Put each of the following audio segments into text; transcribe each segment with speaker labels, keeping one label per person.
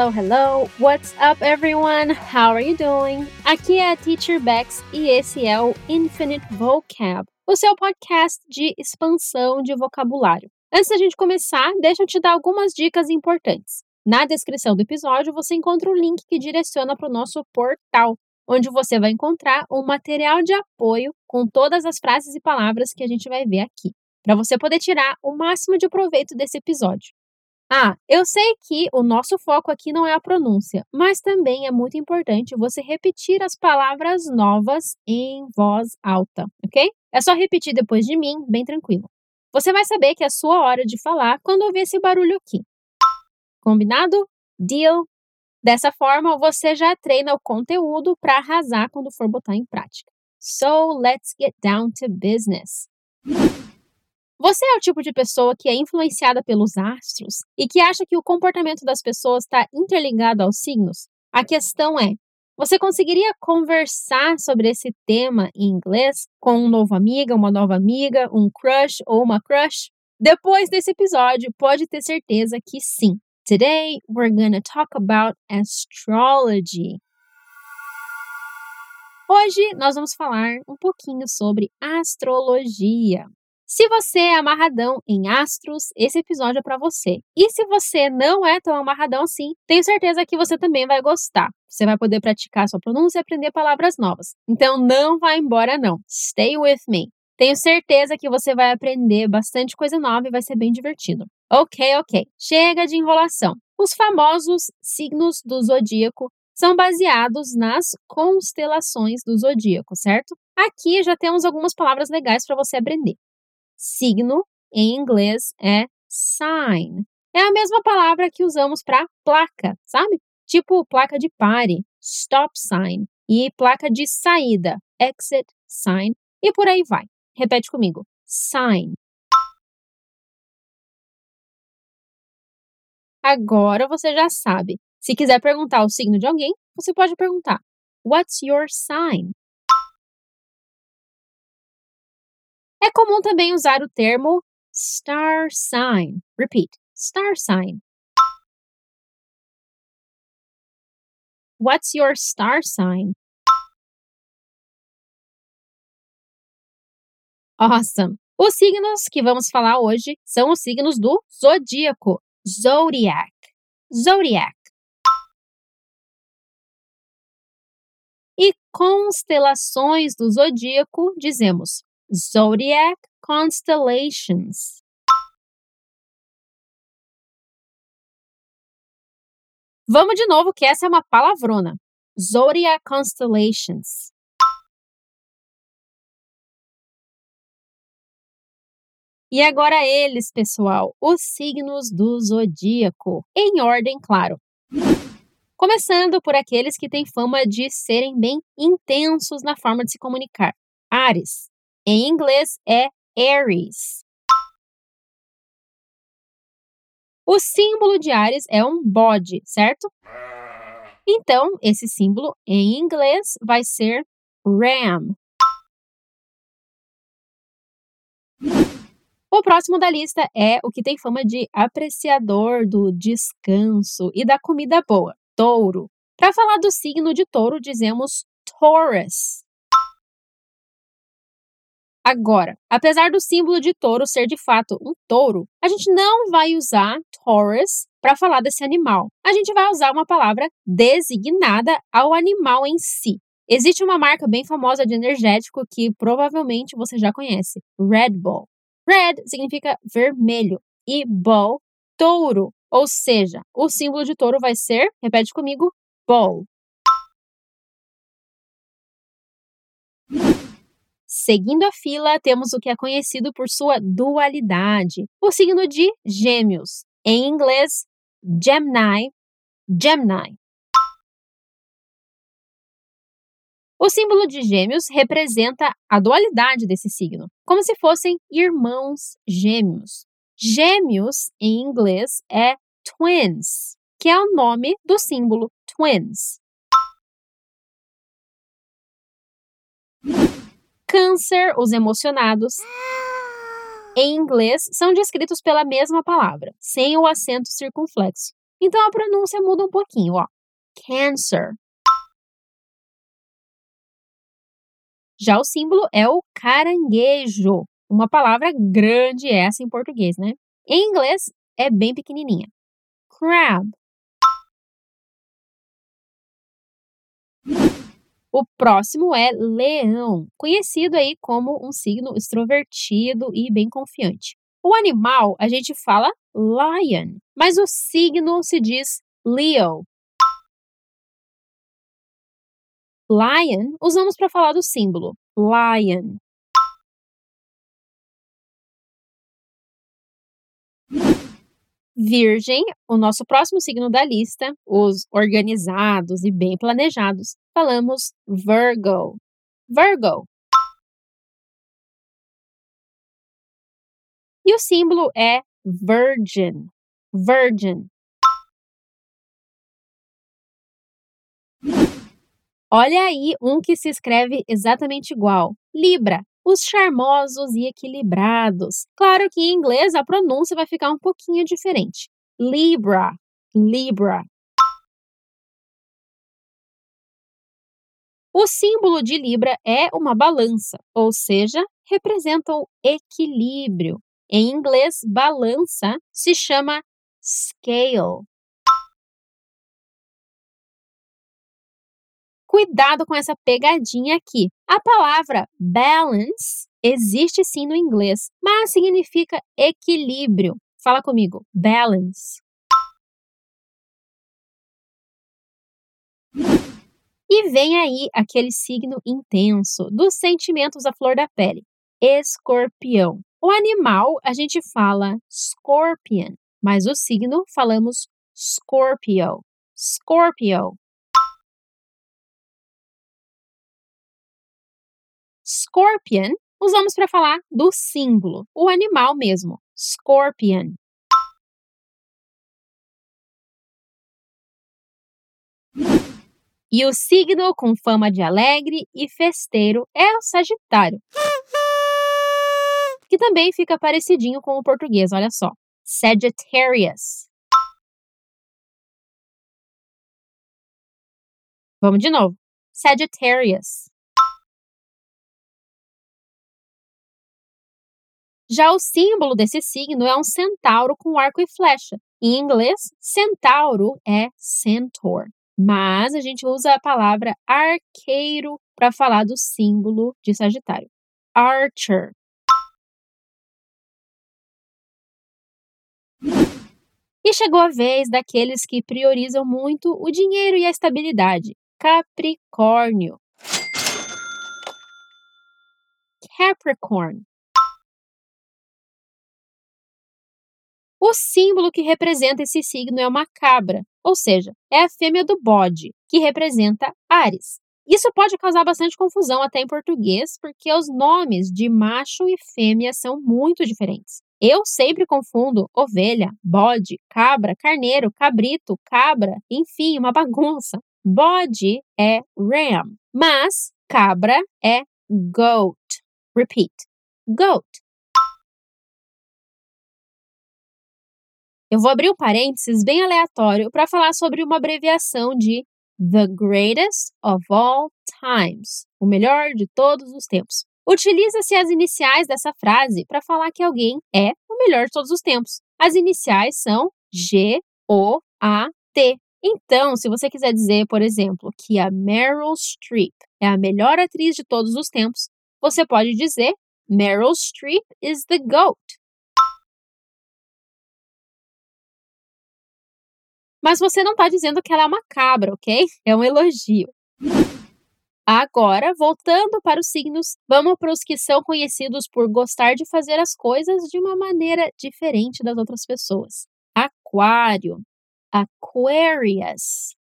Speaker 1: hello, hello. What's up, everyone? How are you doing? Aqui é a Teacher Bex e esse é o Infinite Vocab, o seu podcast de expansão de vocabulário. Antes da gente começar, deixa eu te dar algumas dicas importantes. Na descrição do episódio você encontra o link que direciona para o nosso portal, onde você vai encontrar um material de apoio com todas as frases e palavras que a gente vai ver aqui, para você poder tirar o máximo de proveito desse episódio. Ah, eu sei que o nosso foco aqui não é a pronúncia, mas também é muito importante você repetir as palavras novas em voz alta, ok? É só repetir depois de mim, bem tranquilo. Você vai saber que é a sua hora de falar quando ouvir esse barulho aqui. Combinado? Deal? Dessa forma, você já treina o conteúdo para arrasar quando for botar em prática. So, let's get down to business. Você é o tipo de pessoa que é influenciada pelos astros e que acha que o comportamento das pessoas está interligado aos signos? A questão é: você conseguiria conversar sobre esse tema em inglês com um novo amiga, uma nova amiga, um crush ou uma crush? Depois desse episódio, pode ter certeza que sim. Today, we're gonna talk about astrology. Hoje nós vamos falar um pouquinho sobre astrologia. Se você é amarradão em astros, esse episódio é para você. E se você não é tão amarradão assim, tenho certeza que você também vai gostar. Você vai poder praticar sua pronúncia e aprender palavras novas. Então não vá embora não. Stay with me. Tenho certeza que você vai aprender bastante coisa nova e vai ser bem divertido. Ok, ok. Chega de enrolação. Os famosos signos do zodíaco são baseados nas constelações do zodíaco, certo? Aqui já temos algumas palavras legais para você aprender. Signo, em inglês, é sign. É a mesma palavra que usamos para placa, sabe? Tipo placa de pare, stop sign, e placa de saída, exit sign, e por aí vai. Repete comigo: sign. Agora você já sabe. Se quiser perguntar o signo de alguém, você pode perguntar: What's your sign? É comum também usar o termo star sign. Repeat: star sign. What's your star sign? Awesome! Os signos que vamos falar hoje são os signos do zodíaco, zodiac. Zodiac. E constelações do zodíaco, dizemos zodiac constellations. Vamos de novo, que essa é uma palavrona. Zodiac constellations. E agora eles, pessoal, os signos do zodíaco, em ordem, claro. Começando por aqueles que têm fama de serem bem intensos na forma de se comunicar. Ares, em inglês é Aries. O símbolo de Ares é um bode, certo? Então, esse símbolo em inglês vai ser ram. O próximo da lista é o que tem fama de apreciador do descanso e da comida boa, touro. Para falar do signo de touro, dizemos Taurus. Agora, apesar do símbolo de touro ser de fato um touro, a gente não vai usar Taurus para falar desse animal. A gente vai usar uma palavra designada ao animal em si. Existe uma marca bem famosa de energético que provavelmente você já conhece, Red Bull. Red significa vermelho e Bull, touro. Ou seja, o símbolo de touro vai ser, repete comigo, Bull. Seguindo a fila, temos o que é conhecido por sua dualidade, o signo de Gêmeos. Em inglês, Gemini, Gemini. O símbolo de Gêmeos representa a dualidade desse signo, como se fossem irmãos gêmeos. Gêmeos, em inglês, é twins, que é o nome do símbolo twins. Câncer, os emocionados, em inglês, são descritos pela mesma palavra, sem o acento circunflexo. Então a pronúncia muda um pouquinho, ó. Cancer. Já o símbolo é o caranguejo, uma palavra grande essa em português, né? Em inglês é bem pequenininha. Crab. O próximo é leão, conhecido aí como um signo extrovertido e bem confiante. O animal a gente fala lion, mas o signo se diz Leo. Lion usamos para falar do símbolo lion. Virgem, o nosso próximo signo da lista, os organizados e bem planejados, falamos Virgo. Virgo. E o símbolo é Virgin. Virgin. Olha aí um que se escreve exatamente igual. Libra, os charmosos e equilibrados. Claro que em inglês a pronúncia vai ficar um pouquinho diferente. Libra, Libra. O símbolo de Libra é uma balança, ou seja, representa o equilíbrio. Em inglês, balança se chama scale. Cuidado com essa pegadinha aqui. A palavra balance existe sim no inglês, mas significa equilíbrio. Fala comigo, balance. E vem aí aquele signo intenso, dos sentimentos à flor da pele, escorpião. O animal a gente fala scorpion, mas o signo falamos Scorpio. Scorpio. Scorpion usamos para falar do símbolo, o animal mesmo, scorpion. E o signo com fama de alegre e festeiro é o Sagitário, que também fica parecidinho com o português, olha só. Sagittarius. Vamos de novo. Sagittarius. Já o símbolo desse signo é um centauro com arco e flecha. Em inglês, centauro é centaur, mas a gente usa a palavra arqueiro para falar do símbolo de Sagitário. Archer. E chegou a vez daqueles que priorizam muito o dinheiro e a estabilidade. Capricórnio. Capricorn. O símbolo que representa esse signo é uma cabra, ou seja, é a fêmea do bode, que representa Ares. Isso pode causar bastante confusão até em português, porque os nomes de macho e fêmea são muito diferentes. Eu sempre confundo ovelha, bode, cabra, carneiro, cabrito, cabra, enfim, uma bagunça. Bode é ram, mas cabra é goat. Repeat. Goat. Eu vou abrir um parênteses bem aleatório para falar sobre uma abreviação de The Greatest of All Times, o melhor de todos os tempos. Utiliza-se as iniciais dessa frase para falar que alguém é o melhor de todos os tempos. As iniciais são G, O, A, T. Então, se você quiser dizer, por exemplo, que a Meryl Streep é a melhor atriz de todos os tempos, você pode dizer Meryl Streep is the GOAT. Mas você não está dizendo que ela é uma cabra, ok? É um elogio. Agora, voltando para os signos, vamos para os que são conhecidos por gostar de fazer as coisas de uma maneira diferente das outras pessoas. Aquário, Aquarius.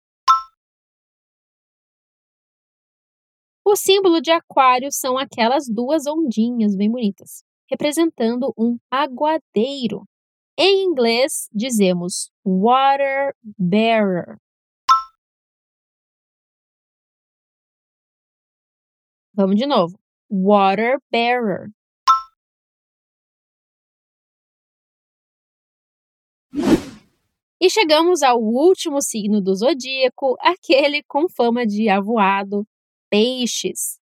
Speaker 1: O símbolo de aquário são aquelas duas ondinhas bem bonitas, representando um aguadeiro. Em inglês, dizemos water bearer. Vamos de novo. Water bearer. E chegamos ao último signo do zodíaco, aquele com fama de avoado, peixes.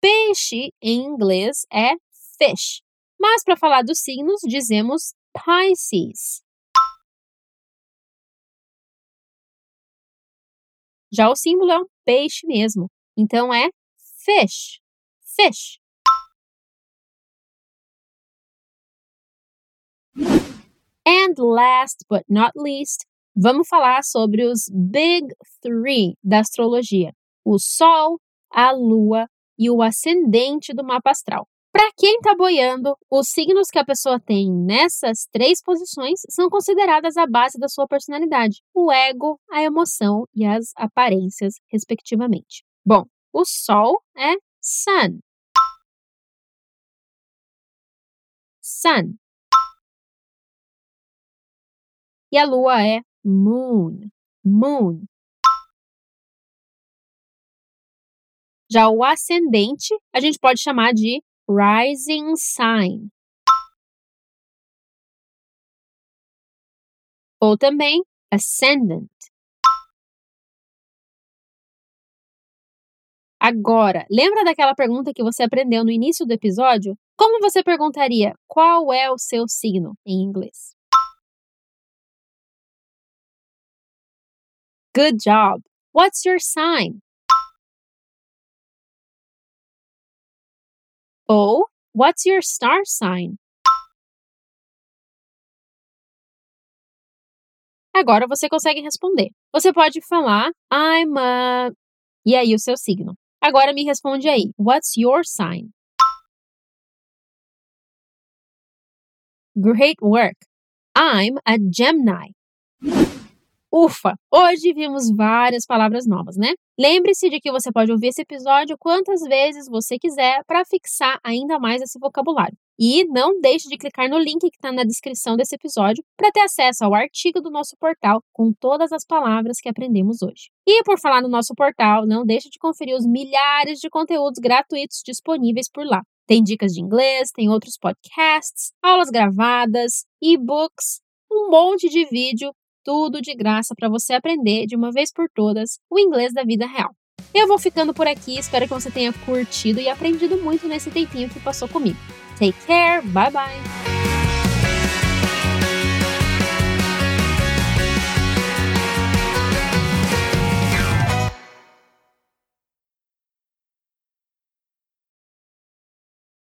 Speaker 1: Peixe em inglês é fish, mas para falar dos signos dizemos Pisces. Já o símbolo é um peixe mesmo, então é fish, fish. And last but not least, vamos falar sobre os Big Three da astrologia: o Sol, a Lua e o ascendente do mapa astral. Para quem está boiando, os signos que a pessoa tem nessas três posições são consideradas a base da sua personalidade: o ego, a emoção e as aparências, respectivamente. Bom, o Sol é Sun. Sun. E a Lua é Moon. Moon. Já o ascendente, a gente pode chamar de rising sign. Ou também ascendant. Agora, lembra daquela pergunta que você aprendeu no início do episódio? Como você perguntaria qual é o seu signo em inglês? Good job! What's your sign? Ou What's your star sign? Agora você consegue responder. Você pode falar I'm a e aí o seu signo. Agora me responde aí. What's your sign? Great work. I'm a Gemini. Ufa! Hoje vimos várias palavras novas, né? Lembre-se de que você pode ouvir esse episódio quantas vezes você quiser para fixar ainda mais esse vocabulário. E não deixe de clicar no link que está na descrição desse episódio para ter acesso ao artigo do nosso portal com todas as palavras que aprendemos hoje. E por falar no nosso portal, não deixe de conferir os milhares de conteúdos gratuitos disponíveis por lá. Tem dicas de inglês, tem outros podcasts, aulas gravadas, e-books, um monte de vídeo tudo de graça para você aprender de uma vez por todas o inglês da vida real. Eu vou ficando por aqui, espero que você tenha curtido e aprendido muito nesse tempinho que passou comigo. Take care, bye bye!